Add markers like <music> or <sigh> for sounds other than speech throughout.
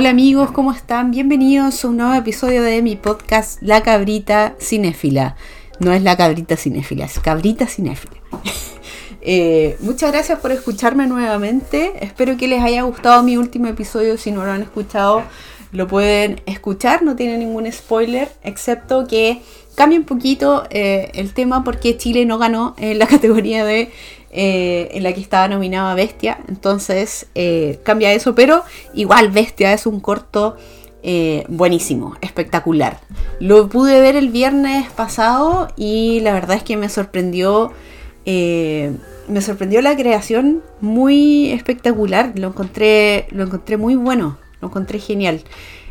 Hola amigos, ¿cómo están? Bienvenidos a un nuevo episodio de mi podcast La Cabrita Cinéfila. No es la cabrita cinéfila, es cabrita cinéfila. <laughs> Eh, muchas gracias por escucharme nuevamente. Espero que les haya gustado mi último episodio. Si no lo han escuchado, lo pueden escuchar. No tiene ningún spoiler, excepto que cambia un poquito eh, el tema porque Chile no ganó en la <laughs> categoría de eh, en la que estaba nominada Bestia. Entonces cambia eso, pero igual Bestia es un corto buenísimo, espectacular. Lo pude ver el viernes pasado y la verdad es que me sorprendió eh, me sorprendió la creación muy espectacular. Lo encontré, lo encontré muy bueno, lo encontré genial.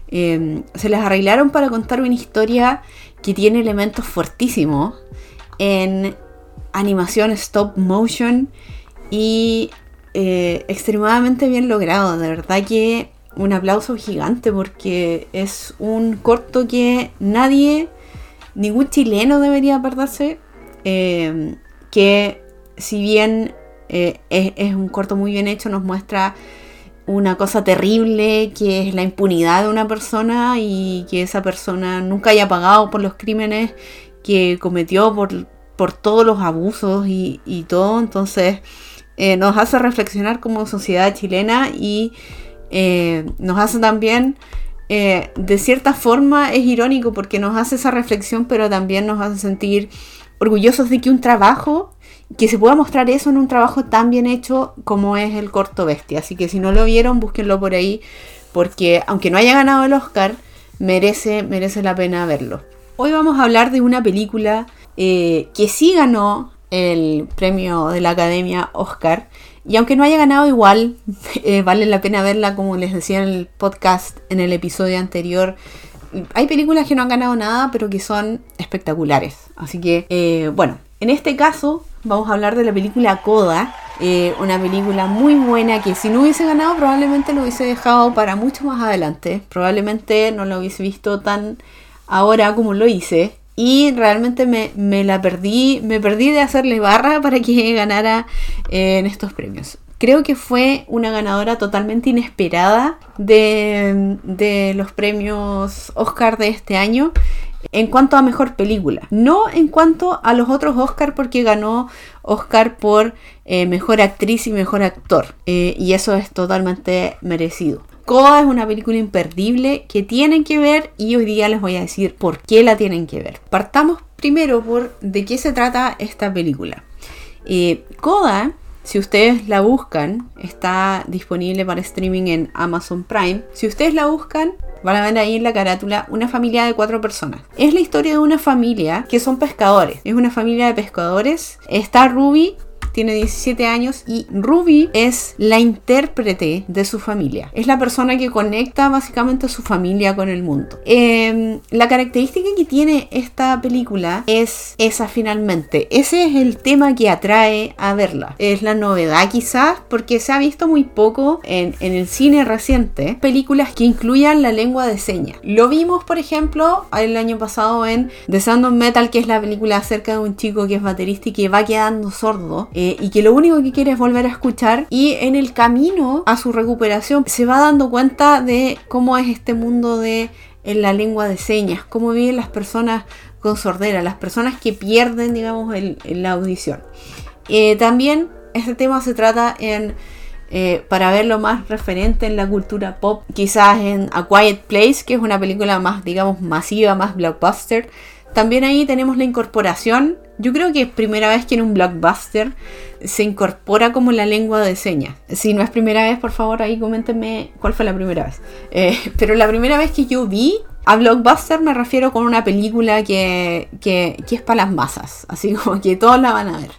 Eh, se les arreglaron para contar una historia que tiene elementos fuertísimos en animación stop motion y eh, extremadamente bien logrado. De verdad que un aplauso gigante porque es un corto que nadie, ningún chileno debería perderse que si bien eh, es, un corto muy bien hecho, nos muestra una cosa terrible que es la impunidad de una persona y que esa persona nunca haya pagado por los crímenes que cometió, por, por todos los abusos y, todo. Entonces eh, nos hace reflexionar como sociedad chilena y eh, nos hace también, de cierta forma es irónico porque nos hace esa reflexión, pero también nos hace sentir orgullosos de que un trabajo, que se pueda mostrar eso en un trabajo tan bien hecho como es el corto bestia. Así que si no lo vieron, búsquenlo por ahí, porque aunque no haya ganado el Oscar, merece, merece la pena verlo. Hoy vamos a hablar de una película eh, que sí ganó el premio de la Academia Oscar. Y aunque no haya ganado igual, <laughs> eh, vale la pena verla, como les decía en el podcast, en el episodio anterior, hay películas que no han ganado nada, pero que son espectaculares. Así que, eh, bueno, en este caso vamos a hablar de la película Coda. Una película muy buena que si no hubiese ganado probablemente lo hubiese dejado para mucho más adelante. Probablemente no lo hubiese visto tan ahora como lo hice. Y realmente me, la perdí, me perdí de hacerle barra para que <laughs> ganara eh, en estos premios creo que fue una ganadora totalmente inesperada de, los premios Oscar de este año en cuanto a mejor película. No en cuanto a los otros Oscar porque ganó Oscar por eh, mejor actriz y mejor actor. Eh, y eso es totalmente merecido. Coda es una película imperdible que tienen que ver y hoy día les voy a decir por qué la tienen que ver. Partamos primero por de qué se trata esta película. Eh, si ustedes la buscan, está disponible para streaming en Amazon Prime. Si ustedes la buscan, van a ver ahí en la carátula una familia de cuatro personas. Es la historia de una familia que son pescadores. Es una familia de pescadores. Está Ruby, tiene 17 años y Ruby es la intérprete de su familia. Es la persona que conecta básicamente a su familia con el mundo. Em, la característica que tiene esta película es esa finalmente. Ese es el tema que atrae a verla. Es la novedad quizás porque se ha visto muy poco en, en el cine reciente películas que incluyan la lengua de señas. Lo vimos por ejemplo el año pasado en The Sound of Metal que es la película acerca de un chico que es baterista y que va quedando sordo eh, y que lo único que quiere es volver a escuchar y en el camino a su recuperación se va dando cuenta de cómo es este mundo de en la lengua de señas, cómo viven las personas con sordera, las personas que pierden, digamos, la audición. Eh, también este tema se trata en, eh, para verlo más referente en la cultura pop, quizás en A Quiet Place, que es una película más, digamos, masiva, más blockbuster. También ahí tenemos la incorporación yo creo que es primera vez que en un blockbuster se incorpora como la lengua de señas. Si no es primera vez, por favor, ahí coméntenme cuál fue la primera vez. Eh, <laughs> pero la primera vez que yo vi a blockbuster me refiero con una película que, es para las masas. Así <laughs> como que todos la van a ver.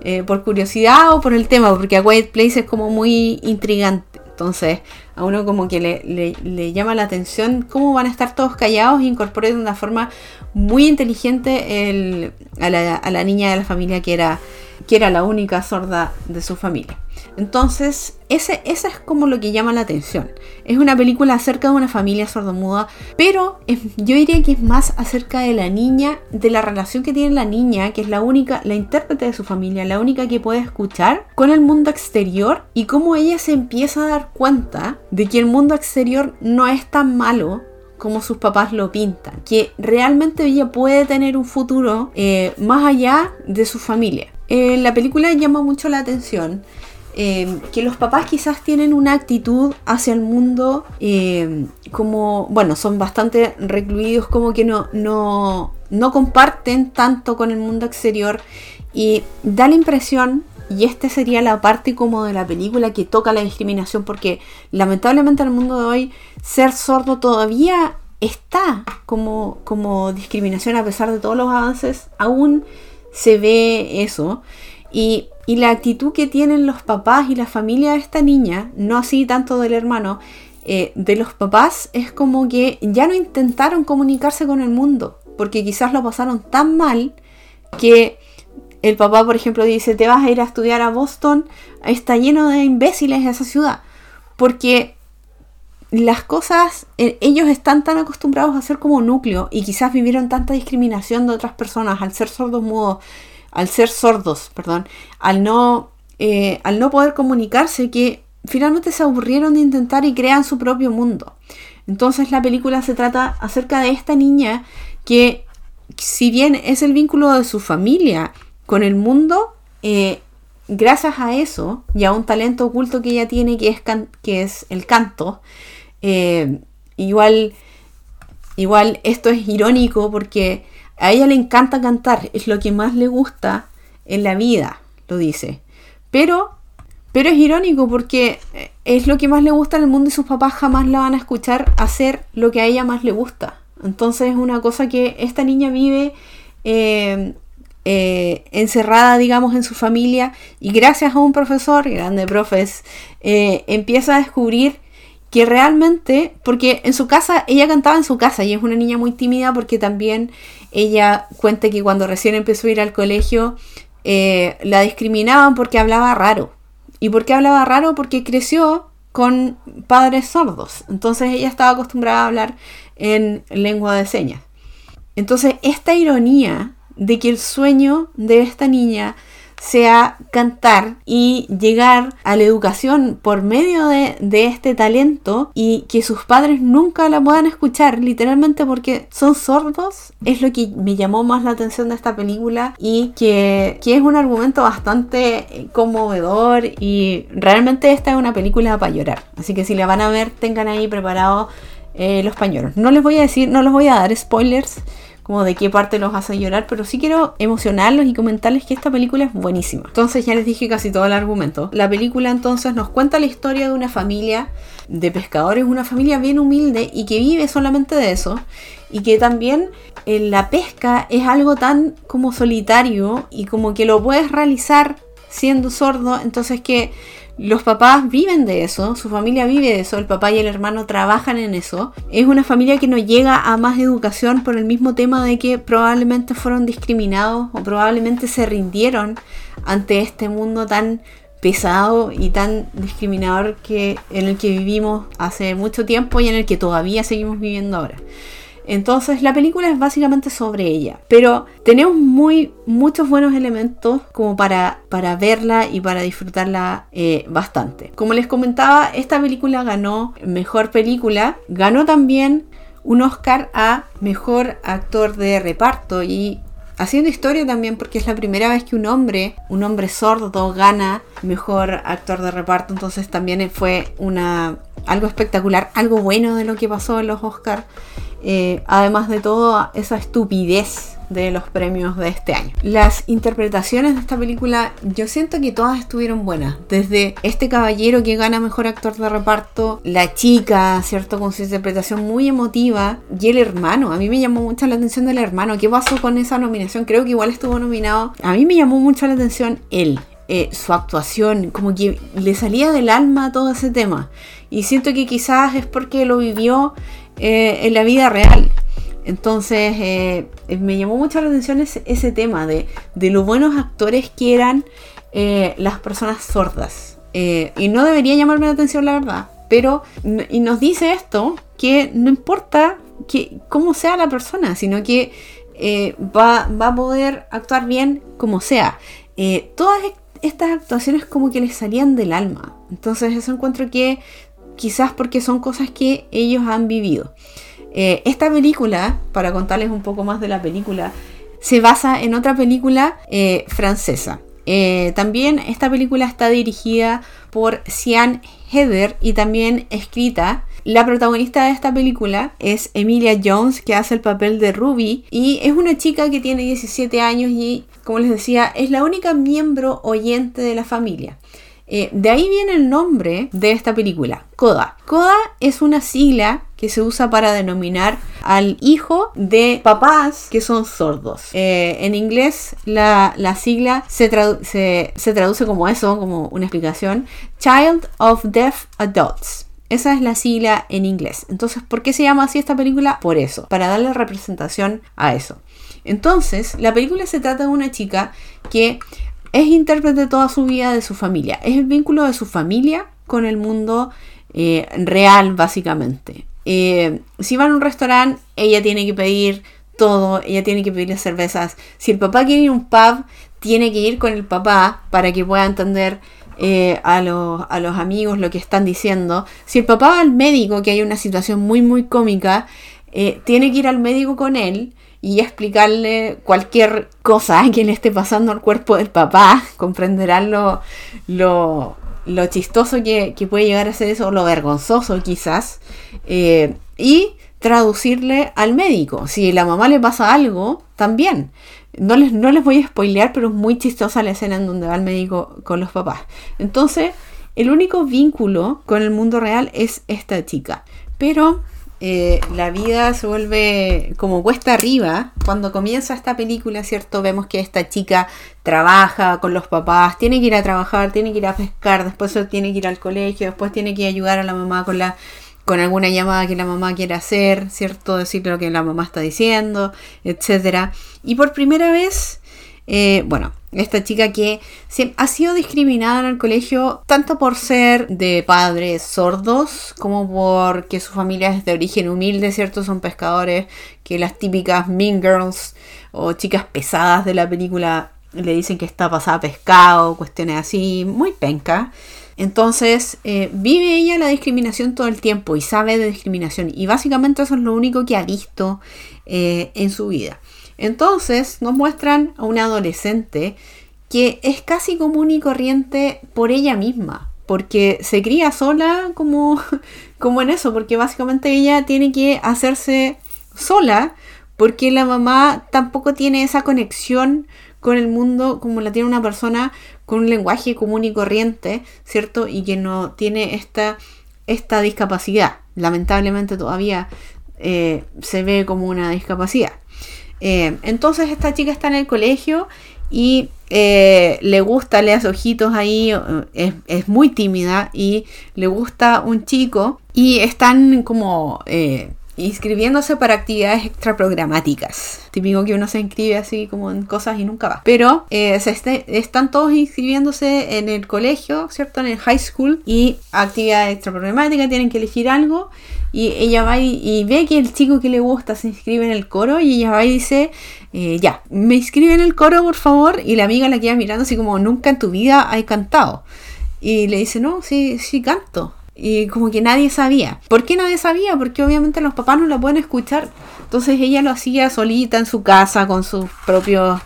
Eh, por curiosidad o por el tema, porque A Quiet Place es como muy intrigante. Entonces, a uno como que le, llama la atención cómo van a estar todos callados e incorporar de una forma muy inteligente a, la, niña de la familia que era, que era la única sorda de su familia. Entonces, ese, es como lo que llama la atención. Es una película acerca de una familia sordomuda, pero yo diría que es más acerca de la niña, de la relación que tiene la niña, que es la única, la intérprete de su familia, la única que puede escuchar con el mundo exterior y cómo ella se empieza a dar cuenta de que el mundo exterior no es tan malo como sus papás lo pintan, que realmente ella puede tener un futuro eh, más allá de su familia. Eh, la película llama mucho la atención eh, que los papás quizás tienen una actitud hacia el mundo como, bueno, son bastante recluidos, como que no, no, no comparten tanto con el mundo exterior y da la impresión y esta sería la parte como de la película que toca la discriminación, porque lamentablemente en el mundo de hoy ser sordo todavía está como, como discriminación a pesar de todos los avances, aún se ve eso. Y, la actitud que tienen los papás y la familia de esta niña, no así tanto del hermano, eh, de los papás es como que ya no intentaron comunicarse con el mundo, porque quizás lo pasaron tan mal que el papá, por ejemplo, dice, te vas a ir a estudiar a Boston, está lleno de imbéciles esa ciudad, porque las cosas, eh, ellos están tan acostumbrados a ser como núcleo y quizás vivieron tanta discriminación de otras personas al ser sordos mudos, al ser sordos, perdón, al no, eh, al no poder comunicarse que finalmente se aburrieron de intentar y crean su propio mundo. Entonces la película se trata acerca de esta niña que si bien es el vínculo de su familia con el mundo, eh, gracias a eso y a un talento oculto que ella tiene que es, que es el canto, eh, igual, igual esto es irónico porque a ella le encanta cantar, es lo que más le gusta en la vida, lo dice. Pero, pero es irónico porque es lo que más le gusta en el mundo y sus papás jamás la van a escuchar hacer lo que a ella más le gusta. Entonces es una cosa que esta niña vive eh, eh, encerrada, digamos, en su familia y gracias a un profesor, grande profes, eh, empieza a descubrir que realmente, porque en su casa, ella cantaba en su casa y es una niña muy tímida porque también ella cuenta que cuando recién empezó a ir al colegio eh, la discriminaban porque hablaba raro. ¿Y por qué hablaba raro? Porque creció con padres sordos. Entonces ella estaba acostumbrada a hablar en lengua de señas. Entonces esta ironía de que el sueño de esta niña sea cantar y llegar a la educación por medio de, este talento y que sus padres nunca la puedan escuchar literalmente porque son sordos es lo que me llamó más la atención de esta película y que, es un argumento bastante conmovedor y realmente esta es una película para llorar. Así que si la van a ver tengan ahí preparados eh, los pañuelos. No les voy a decir no les voy a dar spoilers como de qué parte los hace llorar, pero sí quiero emocionarlos y comentarles que esta película es buenísima. Entonces ya les dije casi todo el argumento. La película entonces nos cuenta la historia de una familia de pescadores, una familia bien humilde y que vive solamente de eso y que también en la pesca es algo tan como solitario y como que lo puedes realizar siendo sordo, entonces que los papás viven de eso, su familia vive de eso, el papá y el hermano trabajan en eso. Es una familia que no llega a más educación por el mismo tema de que probablemente fueron discriminados o probablemente se rindieron ante este mundo tan pesado y tan discriminador que en el que vivimos hace mucho tiempo y en el que todavía seguimos viviendo ahora. Entonces la película es básicamente sobre ella, pero tenemos muy muchos buenos elementos como para, para verla y para disfrutarla eh, bastante. Como les comentaba, esta película ganó mejor película, ganó también un Oscar a mejor actor de reparto y haciendo historia también porque es la primera vez que un hombre, un hombre sordo gana mejor actor de reparto, entonces también fue una algo espectacular, algo bueno de lo que pasó en los Oscars. Eh, además de todo esa estupidez de los premios de este año. Las interpretaciones de esta película yo siento que todas estuvieron buenas. Desde este caballero que gana mejor actor de reparto, la chica, ¿cierto? Con su interpretación muy emotiva y el hermano. A mí me llamó mucho la atención del hermano. ¿Qué pasó con esa nominación? Creo que igual estuvo nominado. A mí me llamó mucho la atención él. Eh, su actuación, como que le salía del alma todo ese tema. Y siento que quizás es porque lo vivió eh, en la vida real. Entonces eh, me llamó mucho la atención ese, tema de, de, lo buenos actores que eran eh, las personas sordas. Eh, y no debería llamarme la atención, la verdad. Pero, y nos dice esto, que no importa que, cómo sea la persona, sino que eh, va, a poder actuar bien como sea. Eh, todas estas actuaciones como que les salían del alma. Entonces eso encuentro que quizás porque son cosas que ellos han vivido. Eh, esta película, para contarles un poco más de la película, se basa en otra película francesa. también esta película está dirigida por Sian Heather y también escrita la protagonista de esta película es Emilia Jones, que hace el papel de Ruby, y es una chica que tiene 17 años y, como les decía, es la única miembro oyente de la familia. Eh, de ahí viene el nombre de esta película, CODA. CODA es una sigla que se usa para denominar al hijo de papás que son sordos. Eh, en inglés la, sigla se, se traduce como eso, como una explicación, Child of Deaf Adults. Esa es la sigla en inglés. Entonces, ¿por qué se llama así esta película? Por eso, para darle representación a eso. Entonces, la película se trata de una chica que es intérprete toda su vida de su familia. Es el vínculo de su familia con el mundo eh, real, básicamente. Eh, si va a un restaurante, ella tiene que pedir todo, ella tiene que pedir cervezas. Si el papá quiere ir a un pub, tiene que ir con el papá para que pueda entender eh, a, los, amigos lo que están diciendo. Si el papá va al médico, que hay una situación muy, muy cómica, tiene que ir al médico con él y explicarle cualquier cosa que le esté pasando al cuerpo del papá. Comprenderán lo, lo, chistoso que, puede llegar a ser eso, lo vergonzoso quizás. Eh, y traducirle al médico. Si la mamá le pasa algo, también. No les, no les voy a spoilear, pero es muy chistosa la escena en donde va el médico con los papás. Entonces, el único vínculo con el mundo real es esta chica. Pero eh, la vida se vuelve como cuesta arriba. Cuando comienza esta película, ¿cierto? Vemos que esta chica trabaja con los papás, tiene que ir a trabajar, tiene que ir a pescar, después tiene que ir al colegio, después tiene que ayudar a la mamá con la con alguna llamada que la mamá quiera hacer, ¿cierto? Decirle lo que la mamá está diciendo, etc. Y por primera vez, eh, bueno, esta chica que ha sido discriminada en el colegio tanto por ser de padres sordos como porque su familia es de origen humilde, ¿cierto? Son pescadores que las típicas mean girls o chicas pesadas de la película le dicen que está pasada pescado, cuestiones así, muy penca. Entonces, eh, vive ella la discriminación todo el tiempo y sabe de discriminación. Y básicamente eso es lo único que ha visto eh, en su vida. Entonces, nos muestran a una adolescente que es casi común y corriente por ella misma. Porque se cría sola como, <laughs> como en eso. Porque básicamente ella tiene que hacerse sola. Porque la mamá tampoco tiene esa conexión con el mundo como la tiene una persona con un lenguaje común y corriente, ¿cierto? Y que no tiene esta, esta discapacidad. Lamentablemente todavía eh, se ve como una discapacidad. Eh, entonces esta chica está en el colegio y eh, le gusta, le hace ojitos ahí, es, es, muy tímida y le gusta un chico y están como inscribiéndose para actividades extraprogramáticas. Típico que uno se inscribe así como en cosas y nunca va. Pero eh, se este, están todos inscribiéndose en el colegio, ¿cierto? En el high school y actividades extraprogramáticas, tienen que elegir algo y ella va y, ve que el chico que le gusta se inscribe en el coro y ella va y dice, eh, ya, me inscribe en el coro por favor y la amiga la queda mirando así como nunca en tu vida has cantado. Y le dice, no, sí, sí canto. Y como que nadie sabía. ¿Por qué nadie sabía? Porque obviamente los papás no la pueden escuchar. Entonces ella lo hacía solita en su casa con sus propios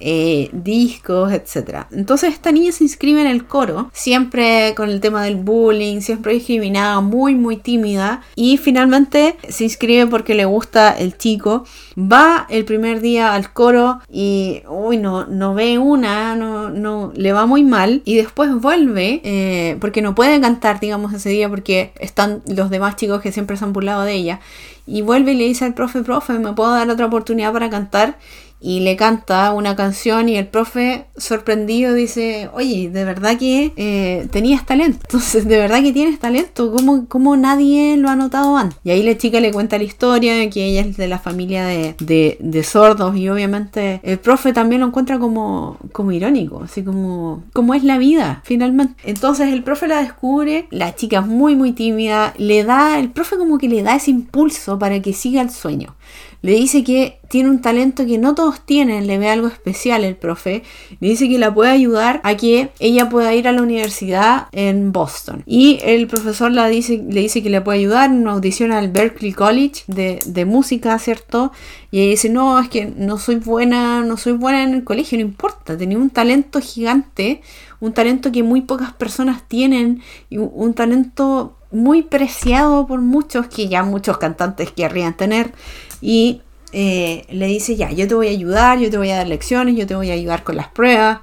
eh, discos, etc. Entonces esta niña se inscribe en el coro, siempre con el tema del bullying, siempre discriminada, muy muy tímida y finalmente se inscribe porque le gusta el chico, va el primer día al coro y uy no, no ve una, no, no, le va muy mal y después vuelve eh, porque no puede cantar digamos ese día porque están los demás chicos que siempre se han burlado de ella y vuelve y le dice al profe, profe, ¿me puedo dar otra oportunidad para cantar? Y le canta una canción y el profe sorprendido dice, oye, de verdad que eh, tenías talento, <laughs> entonces de verdad que tienes talento, ¿Cómo, ¿Cómo, nadie lo ha notado antes? Y ahí la chica le cuenta la historia, de que ella es de la familia de, de, sordos y obviamente el profe también lo encuentra como, como irónico, así como, como es la vida finalmente. Entonces el profe la descubre, la chica es muy muy tímida, le da, el profe como que le da ese impulso para que siga el sueño. Le dice que tiene un talento que no todos tienen, le ve algo especial el profe. Le dice que la puede ayudar a que ella pueda ir a la universidad en Boston. Y el profesor dice, le dice que le puede ayudar en una audición al Berkeley College de, música, ¿cierto? Y ella dice, no, es que no soy buena, no soy buena en el colegio, no importa, tenía un talento gigante, un talento que muy pocas personas tienen, y un talento muy preciado por muchos, que ya muchos cantantes querrían tener y eh, le dice, ya, yo te voy a ayudar, yo te voy a dar lecciones, yo te voy a ayudar con las pruebas,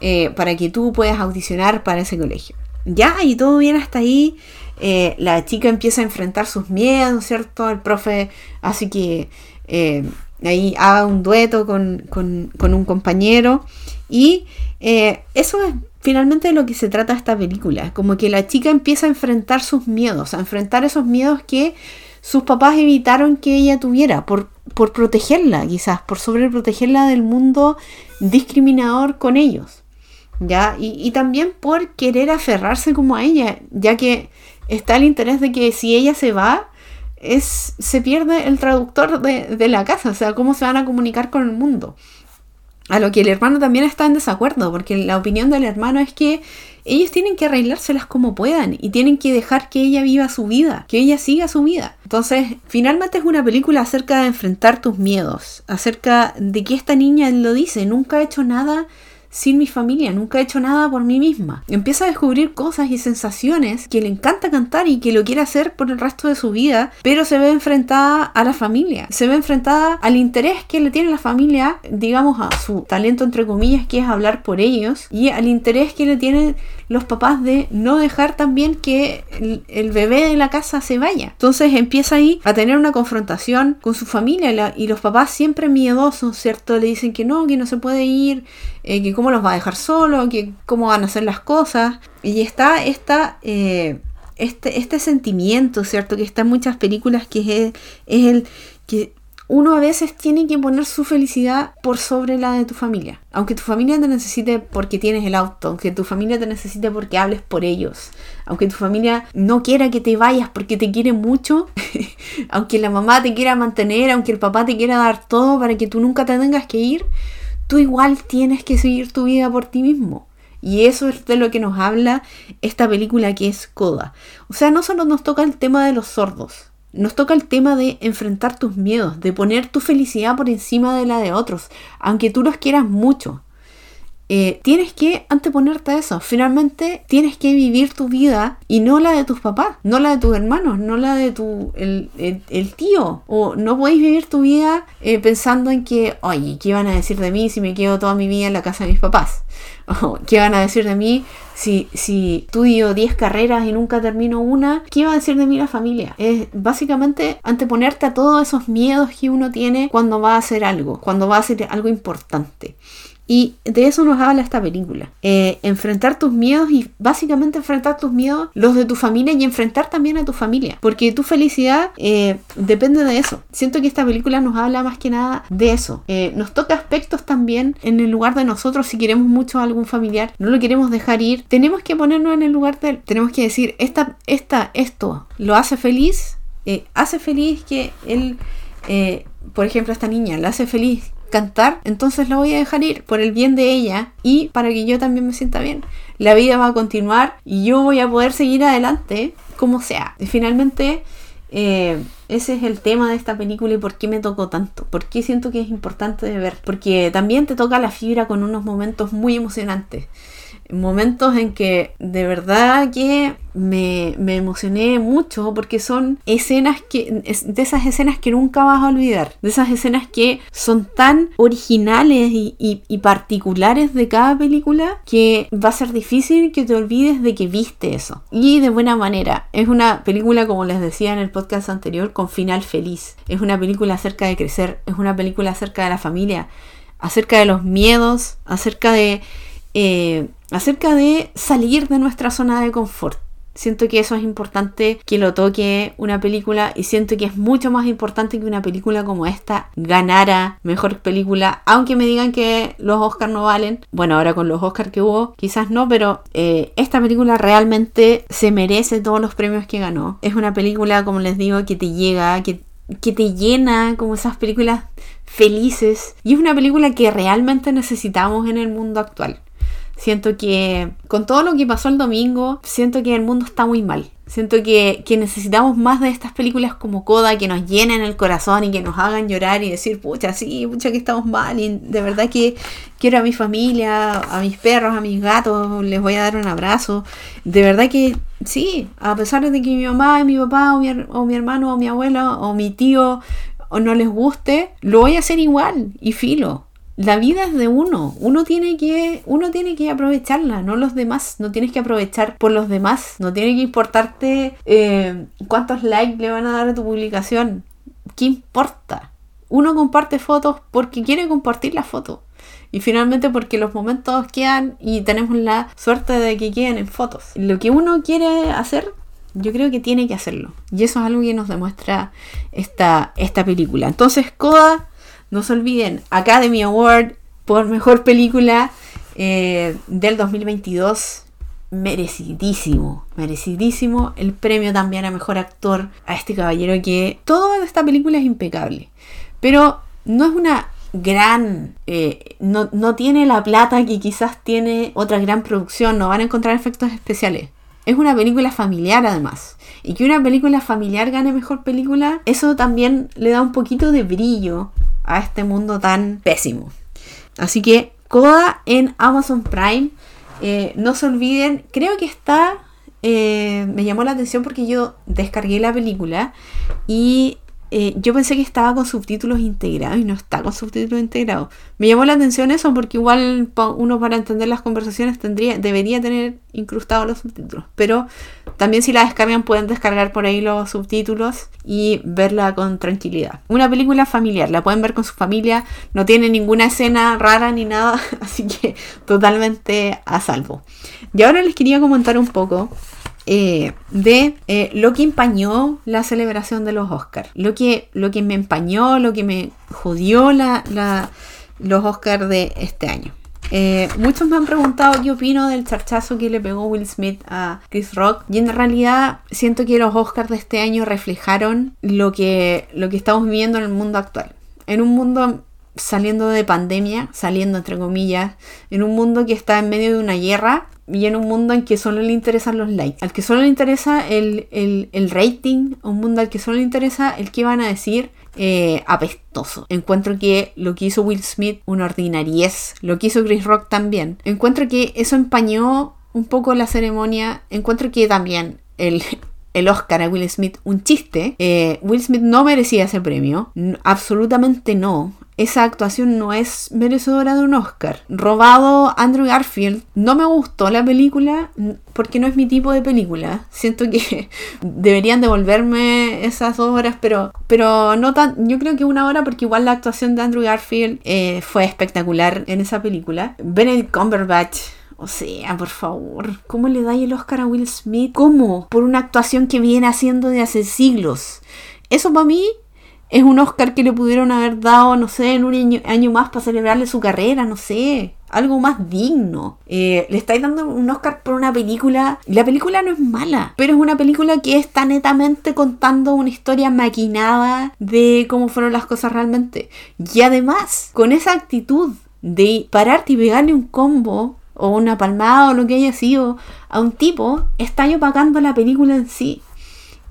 eh, para que tú puedas audicionar para ese colegio. Ya, y todo bien hasta ahí. Eh, la chica empieza a enfrentar sus miedos, ¿cierto? El profe así que ahí haga un dueto con, con un compañero. Y eso es finalmente de lo que se trata esta película. Como que la chica empieza a enfrentar sus miedos, a enfrentar esos miedos que sus papás evitaron que ella tuviera por, por protegerla, quizás, por sobreprotegerla del mundo discriminador con ellos. ¿ya? Y, también por querer aferrarse como a ella, ya que está el interés de que si ella se va, es, se pierde el traductor de, de la casa, o sea, cómo se van a comunicar con el mundo. A lo que el hermano también está en desacuerdo, porque la opinión del hermano es que ellos tienen que arreglárselas como puedan y tienen que dejar que ella viva su vida, que ella siga su vida. Entonces, finalmente es una película acerca de enfrentar tus miedos, acerca de que esta niña lo dice, nunca ha hecho nada sin mi familia, nunca he hecho nada por mí misma. Empieza a descubrir cosas y sensaciones que le encanta cantar y que lo quiere hacer por el resto de su vida, pero se ve enfrentada a la familia, se ve enfrentada al interés que le tiene la familia, digamos a su talento entre comillas, que es hablar por ellos, y al interés que le tienen los papás de no dejar también que el, bebé de la casa se vaya. Entonces empieza ahí a tener una confrontación con su familia y los papás siempre miedosos, ¿cierto? Le dicen que no, que no se puede ir, eh, que cómo los va a dejar solo, que cómo van a hacer las cosas. Y está esta, eh, este, este sentimiento, ¿cierto? Que está en muchas películas, que es, es el que uno a veces tiene que poner su felicidad por sobre la de tu familia. Aunque tu familia te necesite porque tienes el auto, aunque tu familia te necesite porque hables por ellos, aunque tu familia no quiera que te vayas porque te quiere mucho, <laughs> aunque la mamá te quiera mantener, aunque el papá te quiera dar todo para que tú nunca te tengas que ir, tú igual tienes que seguir tu vida por ti mismo. Y eso es de lo que nos habla esta película que es Coda. O sea, no solo nos toca el tema de los sordos, nos toca el tema de enfrentar tus miedos, de poner tu felicidad por encima de la de otros, aunque tú los quieras mucho. Eh, tienes que anteponerte a eso. Finalmente tienes que vivir tu vida y no la de tus papás, no la de tus hermanos, no la de tu el, tío. O no podéis vivir tu vida eh, pensando en que, oye, ¿qué van a decir de mí si me quedo toda mi vida en la casa de mis papás? <laughs> O, ¿Qué van a decir de mí si, si estudio 10 carreras y nunca termino una? ¿Qué va a decir de mí la familia? Es básicamente anteponerte a todos esos miedos que uno tiene cuando va a hacer algo, cuando va a hacer algo importante. Y de eso nos habla esta película. Eh, enfrentar tus miedos y básicamente enfrentar tus miedos, los de tu familia y enfrentar también a tu familia. Porque tu felicidad eh, depende de eso. Siento que esta película nos habla más que nada de eso. Eh, nos toca aspectos también en el lugar de nosotros si queremos mucho a algún familiar, no lo queremos dejar ir. Tenemos que ponernos en el lugar de él. Tenemos que decir, esta, esta, esto lo hace feliz. hace feliz que él, por ejemplo, esta niña, la hace feliz cantar, entonces la voy a dejar ir por el bien de ella y para que yo también me sienta bien. La vida va a continuar y yo voy a poder seguir adelante como sea. Y finalmente, eh, ese es el tema de esta película y por qué me tocó tanto. Por qué siento que es importante de ver. Porque también te toca la fibra con unos momentos muy emocionantes. Momentos en que de verdad que me, me, emocioné mucho porque son escenas que de esas escenas que nunca vas a olvidar de esas escenas que son tan originales y, particulares de cada película que va a ser difícil que te olvides de que viste eso. Y de buena manera es una película como les decía en el podcast anterior con final feliz. Es una película acerca de crecer es una película acerca de la familia acerca de los miedos acerca de eh, acerca de salir de nuestra zona de confort Siento que eso es importante que lo toque una película y siento que es mucho más importante que una película como esta ganara mejor película, aunque me digan que los Oscars no valen. Bueno, ahora con los Oscars que hubo, quizás no, pero eh, esta película realmente se merece todos los premios que ganó. Es una película, como les digo, que te llega, que, que te llena, como esas películas felices. Y es una película que realmente necesitamos en el mundo actual. Siento que con todo lo que pasó el domingo, siento que el mundo está muy mal. Siento que, necesitamos más de estas películas como Coda que nos llenen el corazón y que nos hagan llorar y decir, pucha, sí, pucha que estamos mal. Y de verdad que quiero a mi familia, a mis perros, a mis gatos, les voy a dar un abrazo. De verdad que sí, a pesar de que mi mamá, mi papá, o mi, o mi hermano, o mi abuelo, o mi tío, o no les guste, lo voy a hacer igual y filo la vida es de uno. Uno tiene que, uno tiene que aprovecharla, no los demás. No tienes que aprovechar por los demás. No tiene que importarte eh, cuántos likes le van a dar a tu publicación. ¿Qué importa? Uno comparte fotos porque quiere compartir la foto. Y finalmente porque los momentos quedan y tenemos la suerte de que queden en fotos. Lo que uno quiere hacer, yo creo que tiene que hacerlo. Y eso es algo que nos demuestra esta, esta película. Entonces, Coda no se olviden, Academy Award por mejor película eh, del 2022. Merecidísimo, merecidísimo. El premio también a mejor actor a este caballero que toda esta película es impecable. Pero no es una gran. Eh, no, no tiene la plata que quizás tiene otra gran producción. No van a encontrar efectos especiales. Es una película familiar además. Y que una película familiar gane mejor película, eso también le da un poquito de brillo a este mundo tan pésimo. Así que Coda en Amazon Prime. Eh, no se olviden, creo que está... Eh, me llamó la atención porque yo descargué la película y eh, yo pensé que estaba con subtítulos integrados y no está con subtítulos integrados. Me llamó la atención eso porque igual uno para entender las conversaciones tendría, debería tener incrustados los subtítulos. Pero también si la descargan pueden descargar por ahí los subtítulos y verla con tranquilidad. Una película familiar, la pueden ver con su familia, no tiene ninguna escena rara ni nada, <laughs> así que totalmente a salvo. Y ahora les quería comentar un poco eh, de eh, lo que empañó la celebración de los Oscars. Lo que, lo que me empañó, lo que me jodió los Oscars de este año. Eh, muchos me han preguntado qué opino del charchazo que le pegó Will Smith a Chris Rock y en realidad siento que los Oscars de este año reflejaron lo que, lo que estamos viviendo en el mundo actual. En un mundo saliendo de pandemia, saliendo entre comillas, en un mundo que está en medio de una guerra y en un mundo en que solo le interesan los likes, al que solo le interesa el, el, rating, un mundo al que solo le interesa el que van a decir eh, apestoso. Encuentro que lo que hizo Will Smith, una ordinariez, lo que hizo Chris Rock también. Encuentro que eso empañó un poco la ceremonia. Encuentro que también el, <laughs> el Oscar a Will Smith un chiste. Eh, Will Smith no merecía ese premio, absolutamente no. Esa actuación no es merecedora de un Oscar. Robado Andrew Garfield. No me gustó la película porque no es mi tipo de película. Siento que <laughs> deberían devolverme esas dos horas, pero, pero no tan. Yo creo que una hora porque igual la actuación de Andrew Garfield eh, fue espectacular en esa película. Benedict Cumberbatch o sea, por favor, ¿cómo le dais el Oscar a Will Smith? ¿Cómo? Por una actuación que viene haciendo de hace siglos. Eso para mí es un Oscar que le pudieron haber dado, no sé, en un año, más para celebrarle su carrera, no sé. Algo más digno. Eh, le estáis dando un Oscar por una película. La película no es mala, pero es una película que está netamente contando una historia maquinada de cómo fueron las cosas realmente. Y además, con esa actitud de pararte y pegarle un combo o una palmada o lo que haya sido a un tipo, está opacando la película en sí.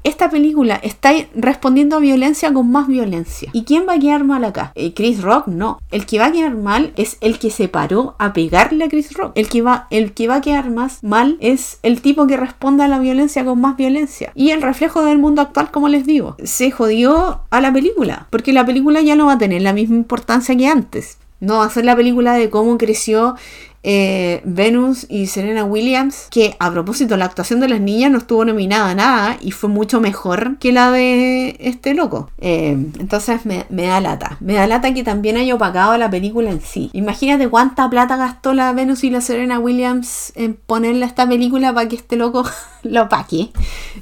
Esta película está respondiendo a violencia con más violencia. ¿Y quién va a quedar mal acá? Eh, Chris Rock, no. El que va a quedar mal es el que se paró a pegarle a Chris Rock. El que va, el que va a quedar más mal es el tipo que responde a la violencia con más violencia. Y el reflejo del mundo actual, como les digo, se jodió a la película. Porque la película ya no va a tener la misma importancia que antes. No va a ser la película de cómo creció eh, Venus y Serena Williams, que a propósito la actuación de las niñas no estuvo nominada a nada y fue mucho mejor que la de este loco. Eh, entonces me, da lata. Me da lata que también haya opacado la película en sí. Imagínate cuánta plata gastó la Venus y la Serena Williams en ponerle a esta película para que este loco <laughs> lo opaque.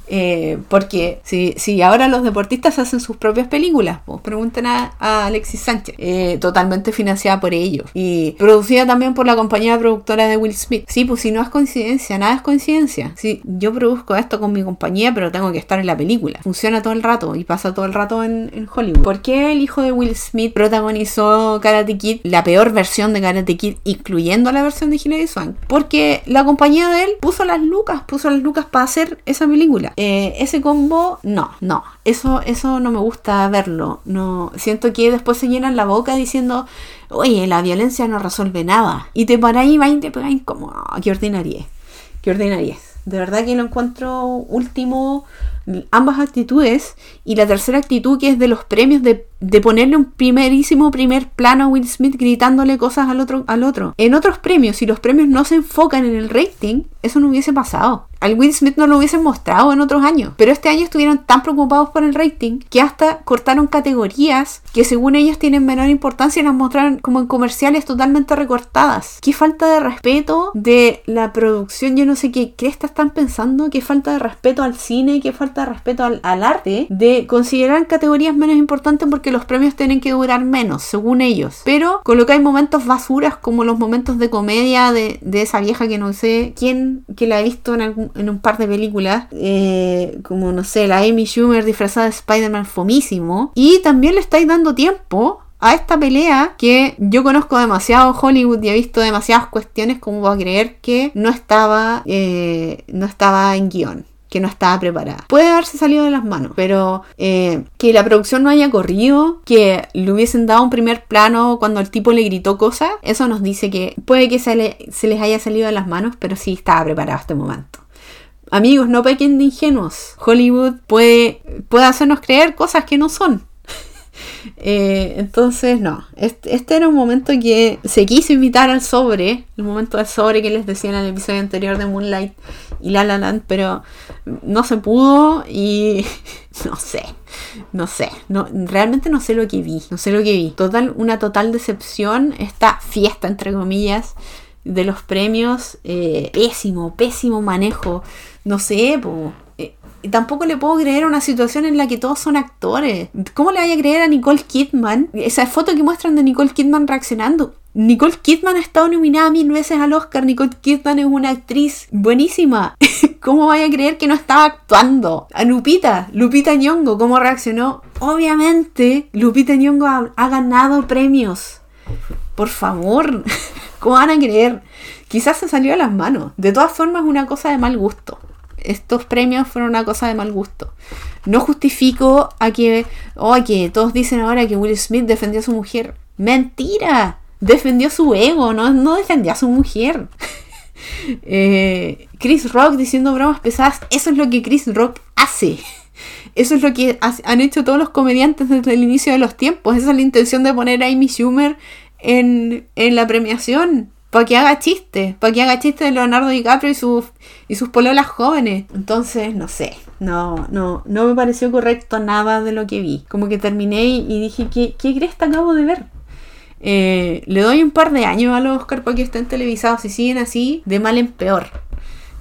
Eh, porque si, si ahora los deportistas hacen sus propias películas, pues pregunten a, Alexis Sánchez. totalmente financiada por ellos. Y producida también por la compañía productora de Will Smith. Sí, pues si no es coincidencia, nada es coincidencia. Si yo produzco esto con mi compañía, pero tengo que estar en la película. Funciona todo el rato y pasa todo el rato en, Hollywood. ¿Por qué el hijo de Will Smith protagonizó Karate Kid, la peor versión de Karate Kid, incluyendo la versión de Hilary Swank? Porque la compañía de él puso las lucas, puso las lucas para hacer esa película. Eh, ese combo, no, no. Eso, eso no me gusta verlo. No, siento que después se llenan la boca diciendo oye, la violencia no resuelve nada. Y te paráis y vais y te pegáis como, oh, qué ordinaria, qué ordinaria. De verdad que lo encuentro último ambas actitudes y la tercera actitud que es de los premios de, de, ponerle un primerísimo primer plano a Will Smith gritándole cosas al otro al otro. En otros premios, si los premios no se enfocan en el rating, eso no hubiese pasado. Al Will Smith no lo hubiesen mostrado en otros años, pero este año estuvieron tan preocupados por el rating que hasta cortaron categorías que según ellos tienen menor importancia y las mostraron como en comerciales totalmente recortadas. Qué falta de respeto de la producción, yo no sé qué cresta están pensando, qué falta de respeto al cine, qué falta respeto al, arte de considerar categorías menos importantes porque los premios tienen que durar menos, según ellos. Pero colocáis momentos basuras como los momentos de comedia de, esa vieja que no sé quién que la he visto en, en un par de películas, eh, como no sé, la Amy Schumer disfrazada de Spider-Man fomísimo. Y también le estáis dando tiempo a esta pelea que yo conozco demasiado Hollywood y he visto demasiadas cuestiones como para creer que no estaba, eh, no estaba en guion que no estaba preparada. Puede haberse salido de las manos, pero eh, que la producción no haya corrido, que le hubiesen dado un primer plano cuando el tipo le gritó cosas, eso nos dice que puede que se, se les haya salido de las manos, pero sí estaba preparado este momento. Amigos, no pequen de ingenuos. Hollywood puede, puede hacernos creer cosas que no son. Eh, entonces, no, este, era un momento que se quiso invitar al sobre, el momento del sobre que les decía en el episodio anterior de Moonlight y La La Land, pero no se pudo y <laughs> no sé, no sé, no, realmente no sé lo que vi, no sé lo que vi. Total, una total decepción, esta fiesta, entre comillas, de los premios, eh, pésimo, pésimo manejo, no sé, tampoco le puedo creer a una situación en la que todos son actores. ¿Cómo le vaya a creer a Nicole Kidman? Esa foto que muestran de Nicole Kidman reaccionando. Nicole Kidman ha estado nominada mil veces al Oscar. Nicole Kidman es una actriz buenísima. <laughs> ¿Cómo vaya a creer que no estaba actuando? A Lupita, Lupita Nyong'o, ¿cómo reaccionó? Obviamente, Lupita Nyong'o ha, ganado premios. Por favor, <laughs> ¿cómo van a creer? Quizás se salió de las manos. De todas formas, una cosa de mal gusto estos premios fueron una cosa de mal gusto. No justifico a que, oh, todos dicen ahora que Will Smith defendió a su mujer. Mentira. Defendió su ego, no, no defendió a su mujer. <laughs> Eh, Chris Rock diciendo bromas pesadas, eso es lo que Chris Rock hace. <laughs> Eso es lo que han hecho todos los comediantes desde el inicio de los tiempos. Esa es la intención de poner a Amy Schumer en la premiación para que haga chiste, para que haga chiste de Leonardo DiCaprio y sus y sus pololas jóvenes. Entonces, no sé, no, no, no me pareció correcto nada de lo que vi. Como que terminé y dije, ¿qué, qué crees que acabo de ver? Eh, le doy un par de años a los Oscar para que estén televisados y siguen así, de mal en peor.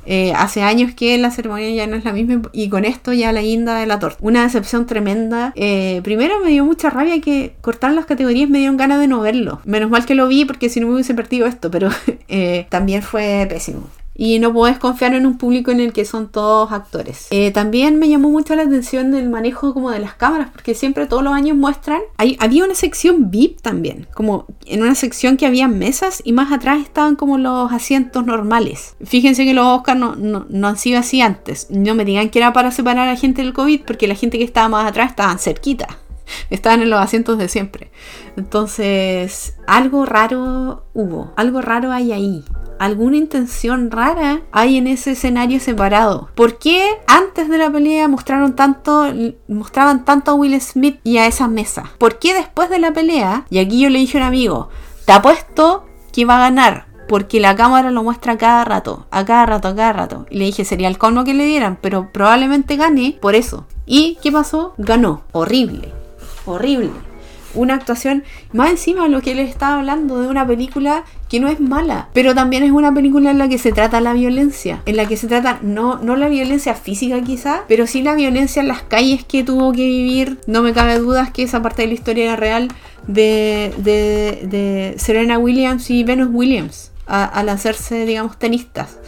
Eh, hace años que la ceremonia ya no es la misma y con esto ya la guinda de la torta. Una decepción tremenda. Eh, primero me dio mucha rabia que cortar las categorías me dieron ganas de no verlo. Menos mal que lo vi porque si no me hubiese perdido esto, pero <laughs> eh, también fue pésimo. Y no puedes confiar en un público en el que son todos actores. Eh, también me llamó mucho la atención el manejo como de las cámaras, porque siempre todos los años muestran. Hay, había una sección VIP también, como en una sección que había mesas y más atrás estaban como los asientos normales. Fíjense que los Oscars no, no, han sido así antes. No me digan que era para separar a la gente del COVID, porque la gente que estaba más atrás estaban cerquita. <laughs> Estaban en los asientos de siempre. Entonces, algo raro hubo, algo raro hay ahí alguna intención rara hay en ese escenario separado. ¿Por qué antes de la pelea mostraron tanto, mostraban tanto a Will Smith y a esa mesa? ¿Por qué después de la pelea, y aquí yo le dije a un amigo, te apuesto que va a ganar? Porque la cámara lo muestra cada rato, a cada rato, a cada rato. Y le dije, sería el colmo que le dieran, pero probablemente gane por eso. ¿Y qué pasó? Ganó. Horrible. Horrible una actuación, más encima lo que les estaba hablando de una película que no es mala, pero también es una película en la que se trata la violencia, en la que se trata no, no la violencia física quizá, pero sí la violencia en las calles que tuvo que vivir, no me cabe dudas que esa parte de la historia era real de, de, Serena Williams y Venus Williams al hacerse, digamos, tenistas.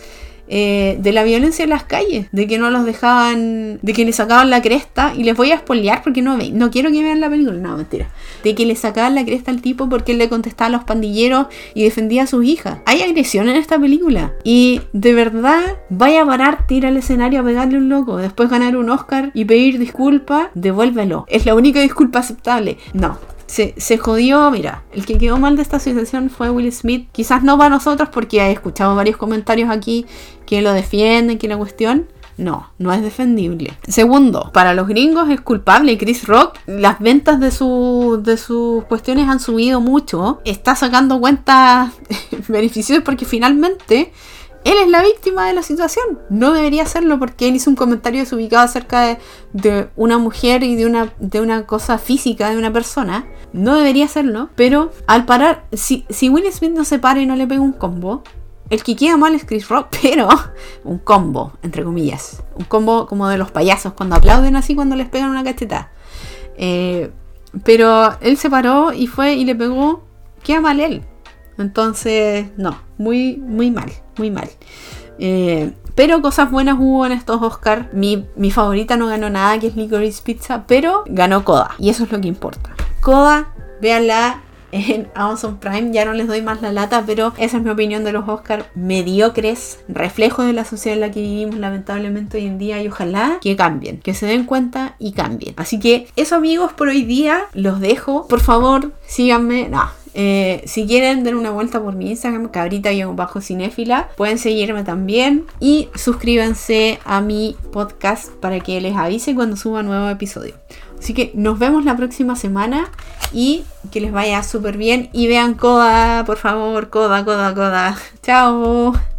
Eh, de la violencia en las calles, de que no los dejaban, de que le sacaban la cresta, y les voy a spoilear porque no, no quiero que vean la película, no, mentira, de que le sacaban la cresta al tipo porque él le contestaba a los pandilleros y defendía a sus hijas. Hay agresión en esta película, y de verdad, vaya a pararte, ir al escenario a pegarle un loco, después ganar un Oscar y pedir disculpas, devuélvelo. Es la única disculpa aceptable. No, se, jodió, mira, el que quedó mal de esta situación fue Will Smith. Quizás no para nosotros porque he escuchado varios comentarios aquí que lo defienden, que la cuestión... No, no es defendible. Segundo, para los gringos es culpable. Chris Rock, las ventas de, su, de sus cuestiones han subido mucho. Está sacando cuentas <laughs> beneficiosas porque finalmente él es la víctima de la situación. No debería hacerlo porque él hizo un comentario desubicado acerca de, una mujer y de una, de una cosa física de una persona. No debería hacerlo, pero al parar, si, si Will Smith no se para y no le pega un combo, el que queda mal es Chris Rock, <laughs> pero un combo, entre comillas. Un combo como de los payasos cuando aplauden así cuando les pegan una cacheta. Eh, pero él se paró y fue y le pegó. Queda mal él. Entonces, no, muy, muy mal, muy mal. Eh, pero cosas buenas hubo en estos Oscars. Mi, mi, favorita no ganó nada, que es Licorice Pizza, pero ganó Coda. Y eso es lo que importa. Coda, véanla, en Amazon Prime. Ya no les doy más la lata, pero esa es mi opinión de los Oscars mediocres, reflejo de la sociedad en la que vivimos lamentablemente hoy en día y ojalá que cambien, que se den cuenta y cambien. Así que eso amigos por hoy día, los dejo. Por favor, síganme. No, eh, si quieren dar una vuelta por mi Instagram, cabrita-bajo cinéfila, pueden seguirme también y suscríbanse a mi podcast para que les avise cuando suba nuevo episodio. Así que nos vemos la próxima semana y que les vaya súper bien. Y vean Coda, por favor, Coda, Coda, Coda. <laughs> Chao.